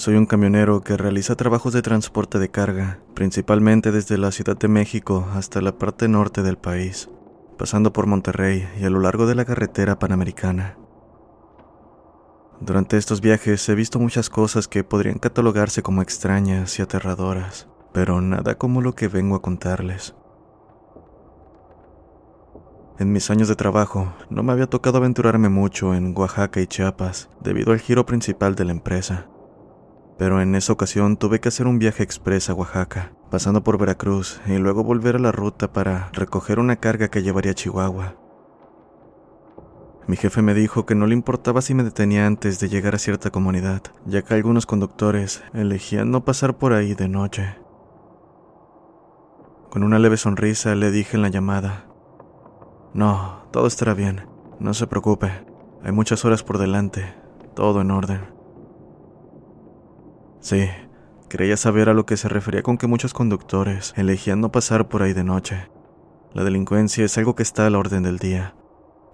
Soy un camionero que realiza trabajos de transporte de carga, principalmente desde la Ciudad de México hasta la parte norte del país, pasando por Monterrey y a lo largo de la carretera panamericana. Durante estos viajes he visto muchas cosas que podrían catalogarse como extrañas y aterradoras, pero nada como lo que vengo a contarles. En mis años de trabajo no me había tocado aventurarme mucho en Oaxaca y Chiapas debido al giro principal de la empresa pero en esa ocasión tuve que hacer un viaje express a Oaxaca, pasando por Veracruz y luego volver a la ruta para recoger una carga que llevaría a Chihuahua. Mi jefe me dijo que no le importaba si me detenía antes de llegar a cierta comunidad, ya que algunos conductores elegían no pasar por ahí de noche. Con una leve sonrisa le dije en la llamada, No, todo estará bien, no se preocupe, hay muchas horas por delante, todo en orden. Sí, creía saber a lo que se refería con que muchos conductores elegían no pasar por ahí de noche. La delincuencia es algo que está a la orden del día,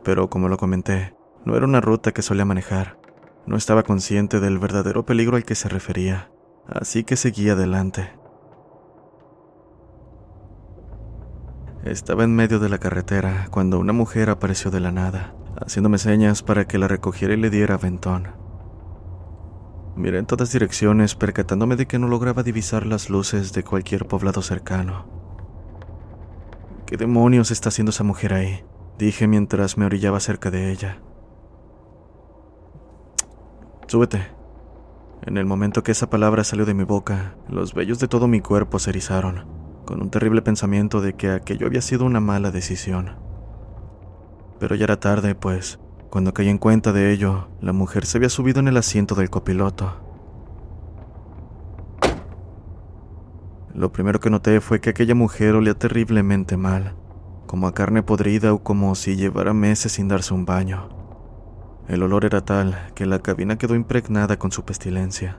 pero como lo comenté, no era una ruta que solía manejar. No estaba consciente del verdadero peligro al que se refería, así que seguí adelante. Estaba en medio de la carretera cuando una mujer apareció de la nada, haciéndome señas para que la recogiera y le diera aventón. Miré en todas direcciones percatándome de que no lograba divisar las luces de cualquier poblado cercano. ¿Qué demonios está haciendo esa mujer ahí? Dije mientras me orillaba cerca de ella. Súbete. En el momento que esa palabra salió de mi boca, los vellos de todo mi cuerpo se erizaron, con un terrible pensamiento de que aquello había sido una mala decisión. Pero ya era tarde, pues cuando caí en cuenta de ello, la mujer se había subido en el asiento del copiloto. Lo primero que noté fue que aquella mujer olía terriblemente mal, como a carne podrida o como si llevara meses sin darse un baño. El olor era tal que la cabina quedó impregnada con su pestilencia.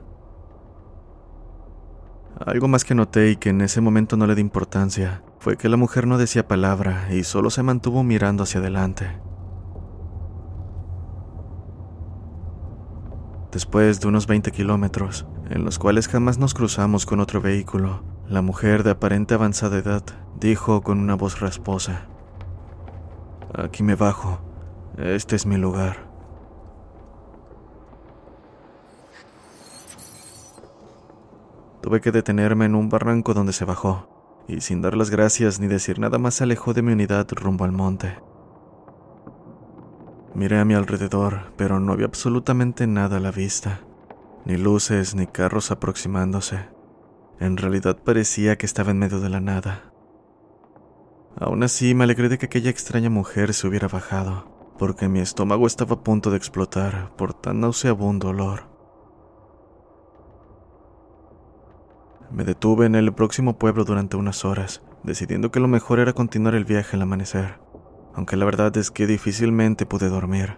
Algo más que noté y que en ese momento no le di importancia fue que la mujer no decía palabra y solo se mantuvo mirando hacia adelante. Después de unos 20 kilómetros, en los cuales jamás nos cruzamos con otro vehículo, la mujer de aparente avanzada edad dijo con una voz rasposa, Aquí me bajo, este es mi lugar. Tuve que detenerme en un barranco donde se bajó, y sin dar las gracias ni decir nada más se alejó de mi unidad rumbo al monte. Miré a mi alrededor, pero no había absolutamente nada a la vista. Ni luces, ni carros aproximándose. En realidad parecía que estaba en medio de la nada. Aún así, me alegré de que aquella extraña mujer se hubiera bajado, porque mi estómago estaba a punto de explotar por tan nauseabundo olor. Me detuve en el próximo pueblo durante unas horas, decidiendo que lo mejor era continuar el viaje al amanecer, aunque la verdad es que difícilmente pude dormir.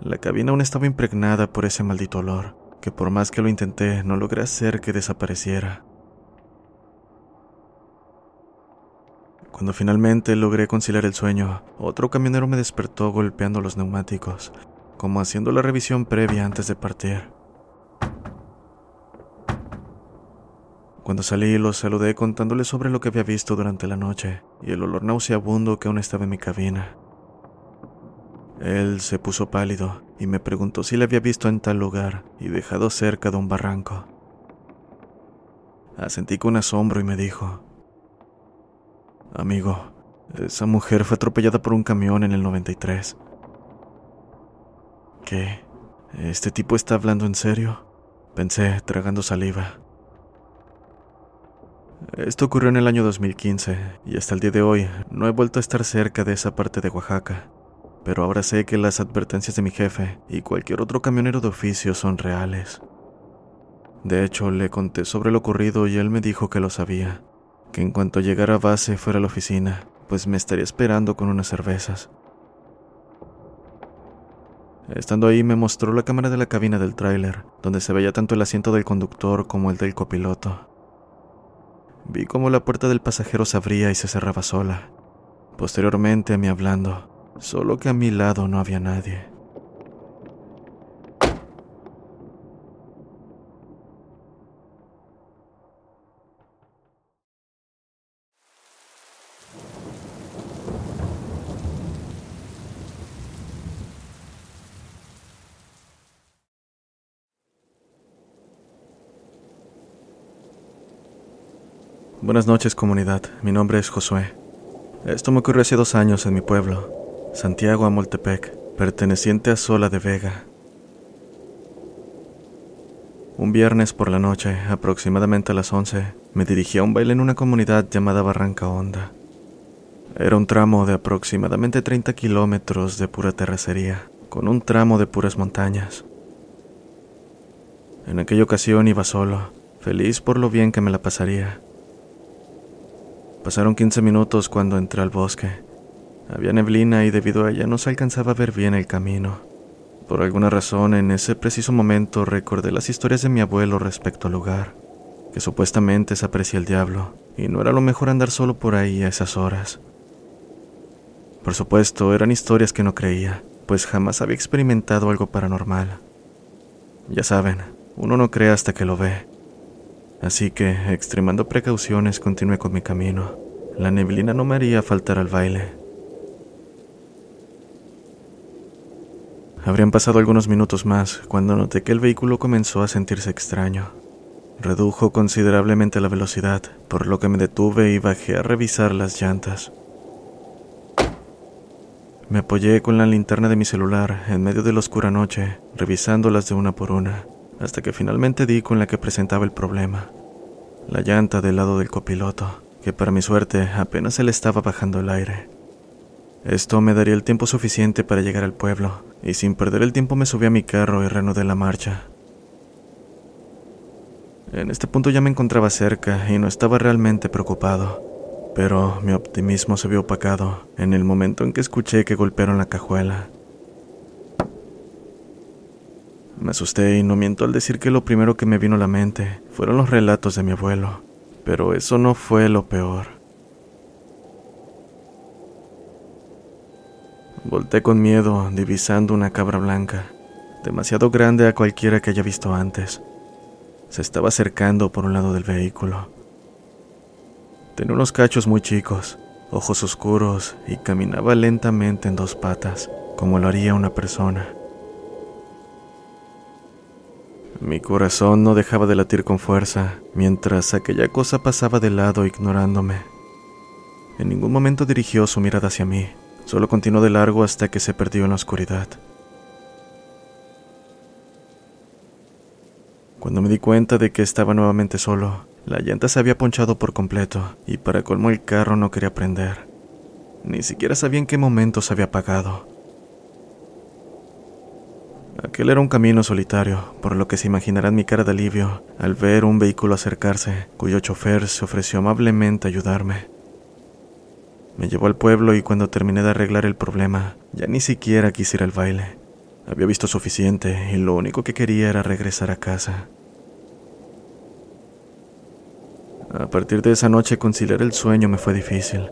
La cabina aún estaba impregnada por ese maldito olor, que por más que lo intenté no logré hacer que desapareciera. Cuando finalmente logré conciliar el sueño, otro camionero me despertó golpeando los neumáticos, como haciendo la revisión previa antes de partir. Cuando salí los saludé contándole sobre lo que había visto durante la noche y el olor nauseabundo que aún estaba en mi cabina. Él se puso pálido y me preguntó si le había visto en tal lugar y dejado cerca de un barranco. Asentí con asombro y me dijo, Amigo, esa mujer fue atropellada por un camión en el 93. ¿Qué? ¿Este tipo está hablando en serio? Pensé, tragando saliva. Esto ocurrió en el año 2015 y hasta el día de hoy no he vuelto a estar cerca de esa parte de Oaxaca pero ahora sé que las advertencias de mi jefe y cualquier otro camionero de oficio son reales. De hecho, le conté sobre lo ocurrido y él me dijo que lo sabía, que en cuanto llegara a base fuera a la oficina, pues me estaría esperando con unas cervezas. Estando ahí me mostró la cámara de la cabina del tráiler, donde se veía tanto el asiento del conductor como el del copiloto. Vi cómo la puerta del pasajero se abría y se cerraba sola. Posteriormente a mí hablando, solo que a mi lado no había nadie. Buenas noches comunidad, mi nombre es Josué. Esto me ocurrió hace dos años en mi pueblo. Santiago Amoltepec, perteneciente a Sola de Vega. Un viernes por la noche, aproximadamente a las 11, me dirigí a un baile en una comunidad llamada Barranca Honda. Era un tramo de aproximadamente 30 kilómetros de pura terracería, con un tramo de puras montañas. En aquella ocasión iba solo, feliz por lo bien que me la pasaría. Pasaron 15 minutos cuando entré al bosque había neblina y debido a ella no se alcanzaba a ver bien el camino. Por alguna razón, en ese preciso momento recordé las historias de mi abuelo respecto al lugar, que supuestamente se aprecia el diablo, y no era lo mejor andar solo por ahí a esas horas. Por supuesto, eran historias que no creía, pues jamás había experimentado algo paranormal. Ya saben, uno no cree hasta que lo ve. Así que, extremando precauciones, continué con mi camino. La neblina no me haría faltar al baile. Habrían pasado algunos minutos más cuando noté que el vehículo comenzó a sentirse extraño. Redujo considerablemente la velocidad, por lo que me detuve y bajé a revisar las llantas. Me apoyé con la linterna de mi celular en medio de la oscura noche, revisándolas de una por una, hasta que finalmente di con la que presentaba el problema. La llanta del lado del copiloto, que para mi suerte apenas se le estaba bajando el aire. Esto me daría el tiempo suficiente para llegar al pueblo, y sin perder el tiempo me subí a mi carro y reanudé la marcha. En este punto ya me encontraba cerca y no estaba realmente preocupado, pero mi optimismo se vio opacado en el momento en que escuché que golpearon la cajuela. Me asusté y no miento al decir que lo primero que me vino a la mente fueron los relatos de mi abuelo, pero eso no fue lo peor. Volté con miedo, divisando una cabra blanca, demasiado grande a cualquiera que haya visto antes. Se estaba acercando por un lado del vehículo. Tenía unos cachos muy chicos, ojos oscuros y caminaba lentamente en dos patas, como lo haría una persona. Mi corazón no dejaba de latir con fuerza mientras aquella cosa pasaba de lado ignorándome. En ningún momento dirigió su mirada hacia mí. Solo continuó de largo hasta que se perdió en la oscuridad. Cuando me di cuenta de que estaba nuevamente solo, la llanta se había ponchado por completo y para colmo el carro no quería prender. Ni siquiera sabía en qué momento se había apagado. Aquel era un camino solitario, por lo que se imaginarán mi cara de alivio al ver un vehículo acercarse, cuyo chofer se ofreció amablemente a ayudarme. Me llevó al pueblo y cuando terminé de arreglar el problema, ya ni siquiera quise ir al baile. Había visto suficiente y lo único que quería era regresar a casa. A partir de esa noche conciliar el sueño me fue difícil.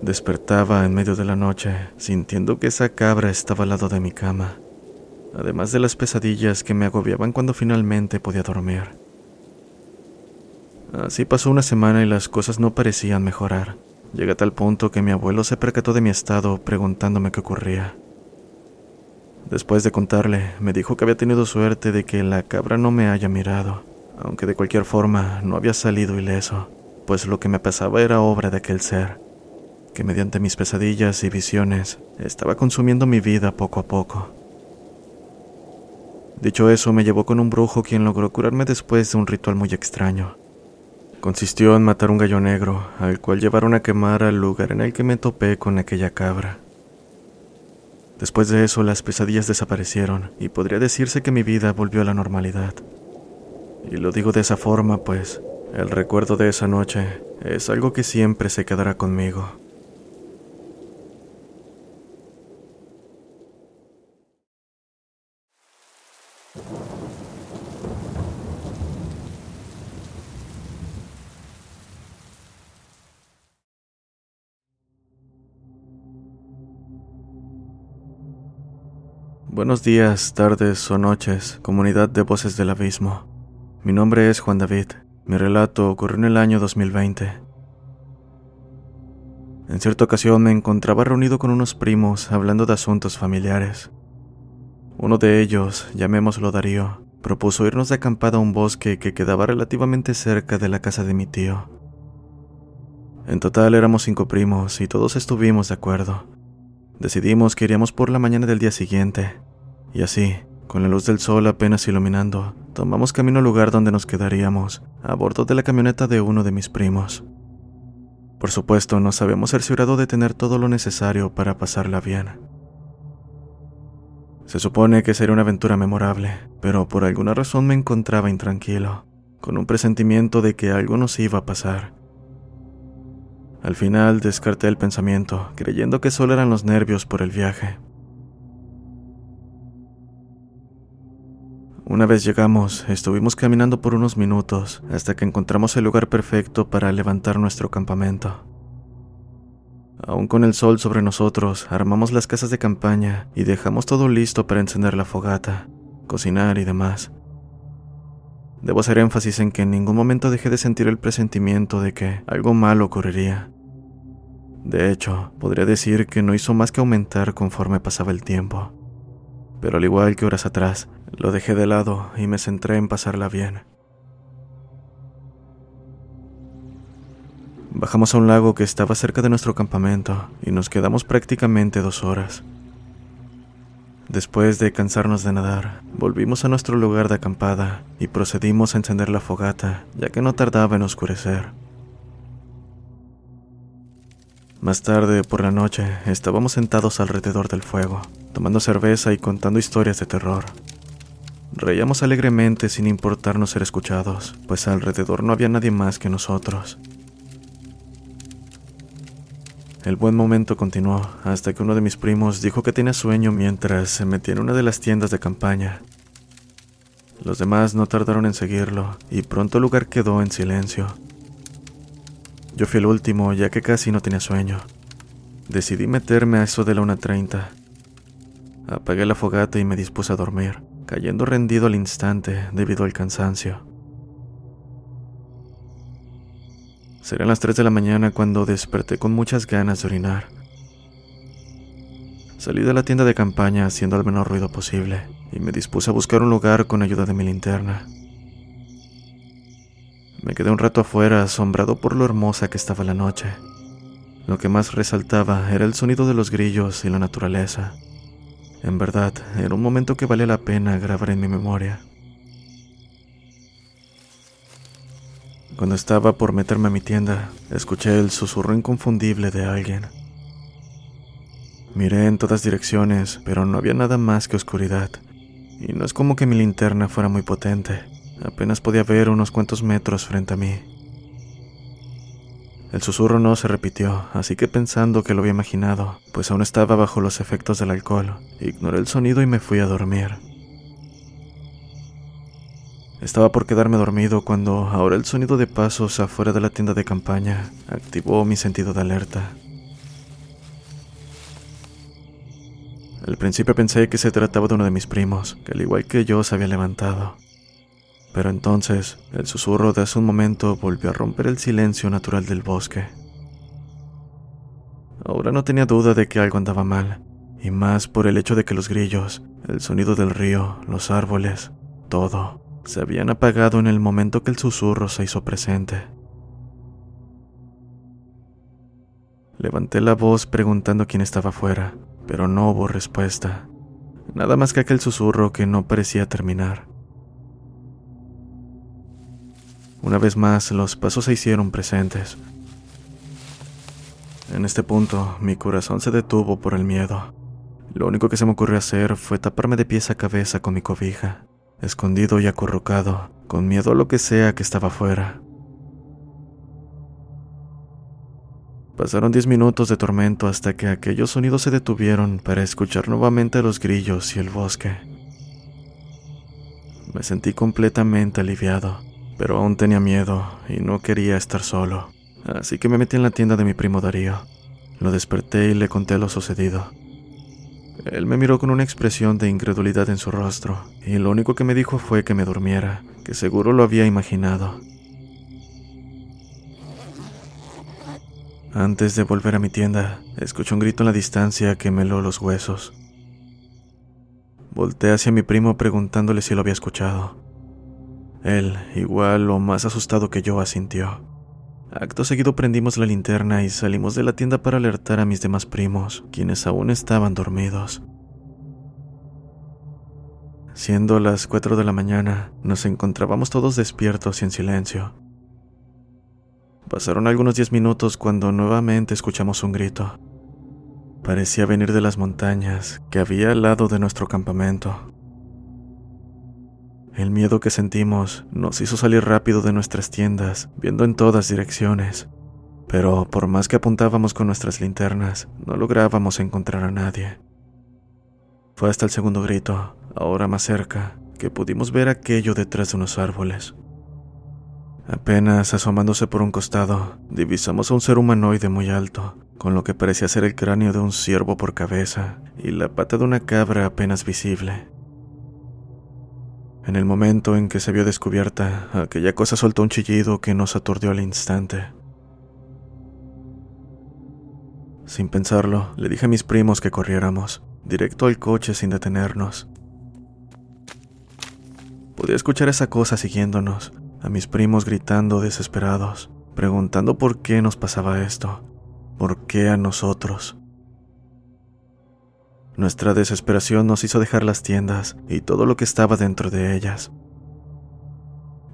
Despertaba en medio de la noche, sintiendo que esa cabra estaba al lado de mi cama además de las pesadillas que me agobiaban cuando finalmente podía dormir. Así pasó una semana y las cosas no parecían mejorar. Llegué a tal punto que mi abuelo se percató de mi estado preguntándome qué ocurría. Después de contarle, me dijo que había tenido suerte de que la cabra no me haya mirado, aunque de cualquier forma no había salido ileso, pues lo que me pasaba era obra de aquel ser, que mediante mis pesadillas y visiones estaba consumiendo mi vida poco a poco. Dicho eso, me llevó con un brujo quien logró curarme después de un ritual muy extraño. Consistió en matar un gallo negro, al cual llevaron a quemar al lugar en el que me topé con aquella cabra. Después de eso, las pesadillas desaparecieron y podría decirse que mi vida volvió a la normalidad. Y lo digo de esa forma, pues el recuerdo de esa noche es algo que siempre se quedará conmigo. Buenos días, tardes o noches, comunidad de voces del abismo. Mi nombre es Juan David. Mi relato ocurrió en el año 2020. En cierta ocasión me encontraba reunido con unos primos hablando de asuntos familiares. Uno de ellos, llamémoslo Darío, propuso irnos de acampada a un bosque que quedaba relativamente cerca de la casa de mi tío. En total éramos cinco primos y todos estuvimos de acuerdo. Decidimos que iríamos por la mañana del día siguiente, y así, con la luz del sol apenas iluminando, tomamos camino al lugar donde nos quedaríamos, a bordo de la camioneta de uno de mis primos. Por supuesto, nos habíamos cerciorado de tener todo lo necesario para pasarla bien. Se supone que sería una aventura memorable, pero por alguna razón me encontraba intranquilo, con un presentimiento de que algo nos iba a pasar al final descarté el pensamiento, creyendo que solo eran los nervios por el viaje. Una vez llegamos, estuvimos caminando por unos minutos hasta que encontramos el lugar perfecto para levantar nuestro campamento. Aún con el sol sobre nosotros, armamos las casas de campaña y dejamos todo listo para encender la fogata, cocinar y demás. Debo hacer énfasis en que en ningún momento dejé de sentir el presentimiento de que algo malo ocurriría. De hecho, podría decir que no hizo más que aumentar conforme pasaba el tiempo. Pero al igual que horas atrás, lo dejé de lado y me centré en pasarla bien. Bajamos a un lago que estaba cerca de nuestro campamento y nos quedamos prácticamente dos horas. Después de cansarnos de nadar, volvimos a nuestro lugar de acampada y procedimos a encender la fogata, ya que no tardaba en oscurecer. Más tarde, por la noche, estábamos sentados alrededor del fuego, tomando cerveza y contando historias de terror. Reíamos alegremente sin importarnos ser escuchados, pues alrededor no había nadie más que nosotros. El buen momento continuó hasta que uno de mis primos dijo que tenía sueño mientras se metía en una de las tiendas de campaña. Los demás no tardaron en seguirlo y pronto el lugar quedó en silencio. Yo fui el último ya que casi no tenía sueño. Decidí meterme a eso de la 1.30. Apagué la fogata y me dispuse a dormir, cayendo rendido al instante debido al cansancio. Serían las 3 de la mañana cuando desperté con muchas ganas de orinar. Salí de la tienda de campaña haciendo el menor ruido posible y me dispuse a buscar un lugar con ayuda de mi linterna. Me quedé un rato afuera asombrado por lo hermosa que estaba la noche. Lo que más resaltaba era el sonido de los grillos y la naturaleza. En verdad, era un momento que vale la pena grabar en mi memoria. Cuando estaba por meterme a mi tienda, escuché el susurro inconfundible de alguien. Miré en todas direcciones, pero no había nada más que oscuridad. Y no es como que mi linterna fuera muy potente. Apenas podía ver unos cuantos metros frente a mí. El susurro no se repitió, así que pensando que lo había imaginado, pues aún estaba bajo los efectos del alcohol, ignoré el sonido y me fui a dormir. Estaba por quedarme dormido cuando ahora el sonido de pasos afuera de la tienda de campaña activó mi sentido de alerta. Al principio pensé que se trataba de uno de mis primos, que al igual que yo se había levantado. Pero entonces el susurro de hace un momento volvió a romper el silencio natural del bosque. Ahora no tenía duda de que algo andaba mal, y más por el hecho de que los grillos, el sonido del río, los árboles, todo, se habían apagado en el momento que el susurro se hizo presente. Levanté la voz preguntando quién estaba afuera, pero no hubo respuesta. Nada más que aquel susurro que no parecía terminar. Una vez más, los pasos se hicieron presentes. En este punto, mi corazón se detuvo por el miedo. Lo único que se me ocurrió hacer fue taparme de pies a cabeza con mi cobija escondido y acurrucado, con miedo a lo que sea que estaba afuera. Pasaron diez minutos de tormento hasta que aquellos sonidos se detuvieron para escuchar nuevamente los grillos y el bosque. Me sentí completamente aliviado, pero aún tenía miedo y no quería estar solo, así que me metí en la tienda de mi primo Darío. Lo desperté y le conté lo sucedido. Él me miró con una expresión de incredulidad en su rostro, y lo único que me dijo fue que me durmiera, que seguro lo había imaginado. Antes de volver a mi tienda, escuché un grito en la distancia que me heló los huesos. Volté hacia mi primo preguntándole si lo había escuchado. Él, igual o más asustado que yo, asintió. Acto seguido prendimos la linterna y salimos de la tienda para alertar a mis demás primos, quienes aún estaban dormidos. Siendo las 4 de la mañana, nos encontrábamos todos despiertos y en silencio. Pasaron algunos 10 minutos cuando nuevamente escuchamos un grito. Parecía venir de las montañas que había al lado de nuestro campamento. El miedo que sentimos nos hizo salir rápido de nuestras tiendas, viendo en todas direcciones. Pero por más que apuntábamos con nuestras linternas, no lográbamos encontrar a nadie. Fue hasta el segundo grito, ahora más cerca, que pudimos ver aquello detrás de unos árboles. Apenas asomándose por un costado, divisamos a un ser humanoide muy alto, con lo que parecía ser el cráneo de un ciervo por cabeza y la pata de una cabra apenas visible. En el momento en que se vio descubierta, aquella cosa soltó un chillido que nos aturdió al instante. Sin pensarlo, le dije a mis primos que corriéramos, directo al coche sin detenernos. Podía escuchar esa cosa siguiéndonos, a mis primos gritando desesperados, preguntando por qué nos pasaba esto, por qué a nosotros. Nuestra desesperación nos hizo dejar las tiendas y todo lo que estaba dentro de ellas.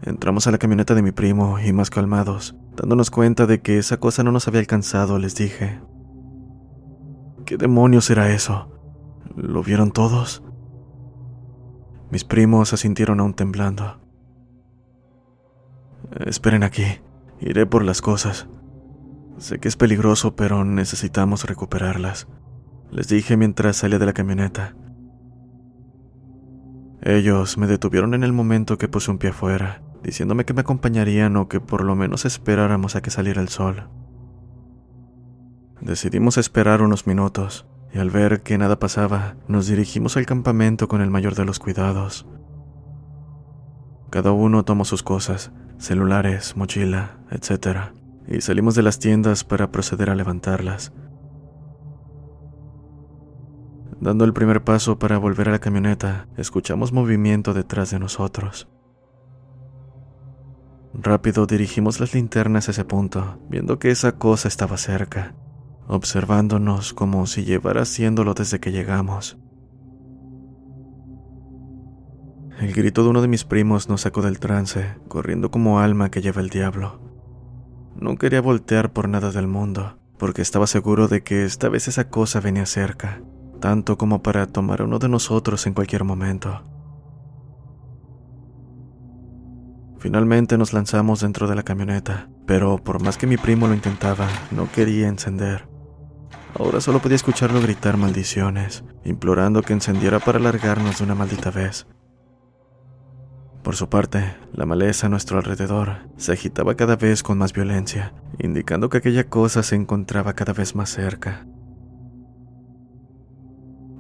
Entramos a la camioneta de mi primo y más calmados, dándonos cuenta de que esa cosa no nos había alcanzado, les dije. ¿Qué demonios era eso? ¿Lo vieron todos? Mis primos asintieron aún temblando. Esperen aquí, iré por las cosas. Sé que es peligroso, pero necesitamos recuperarlas les dije mientras salía de la camioneta. Ellos me detuvieron en el momento que puse un pie afuera, diciéndome que me acompañarían o que por lo menos esperáramos a que saliera el sol. Decidimos esperar unos minutos, y al ver que nada pasaba, nos dirigimos al campamento con el mayor de los cuidados. Cada uno tomó sus cosas, celulares, mochila, etc., y salimos de las tiendas para proceder a levantarlas. Dando el primer paso para volver a la camioneta, escuchamos movimiento detrás de nosotros. Rápido dirigimos las linternas a ese punto, viendo que esa cosa estaba cerca, observándonos como si llevara haciéndolo desde que llegamos. El grito de uno de mis primos nos sacó del trance, corriendo como alma que lleva el diablo. No quería voltear por nada del mundo, porque estaba seguro de que esta vez esa cosa venía cerca, tanto como para tomar a uno de nosotros en cualquier momento. Finalmente nos lanzamos dentro de la camioneta, pero por más que mi primo lo intentaba, no quería encender. Ahora solo podía escucharlo gritar maldiciones, implorando que encendiera para largarnos de una maldita vez. Por su parte, la maleza a nuestro alrededor se agitaba cada vez con más violencia, indicando que aquella cosa se encontraba cada vez más cerca.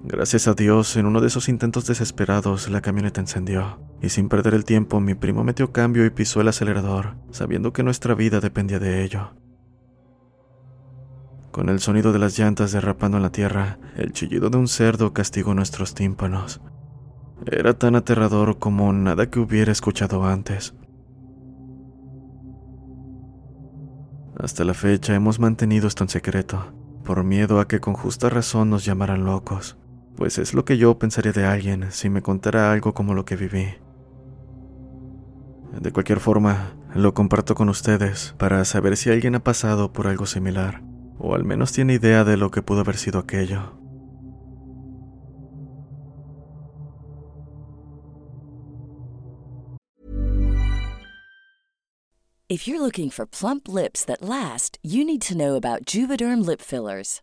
Gracias a Dios, en uno de esos intentos desesperados, la camioneta encendió, y sin perder el tiempo, mi primo metió cambio y pisó el acelerador, sabiendo que nuestra vida dependía de ello. Con el sonido de las llantas derrapando en la tierra, el chillido de un cerdo castigó nuestros tímpanos. Era tan aterrador como nada que hubiera escuchado antes. Hasta la fecha hemos mantenido esto en secreto, por miedo a que con justa razón nos llamaran locos pues es lo que yo pensaría de alguien si me contara algo como lo que viví. De cualquier forma, lo comparto con ustedes para saber si alguien ha pasado por algo similar, o al menos tiene idea de lo que pudo haber sido aquello. If you're looking for plump lips that last, you need to know about Juvederm lip fillers.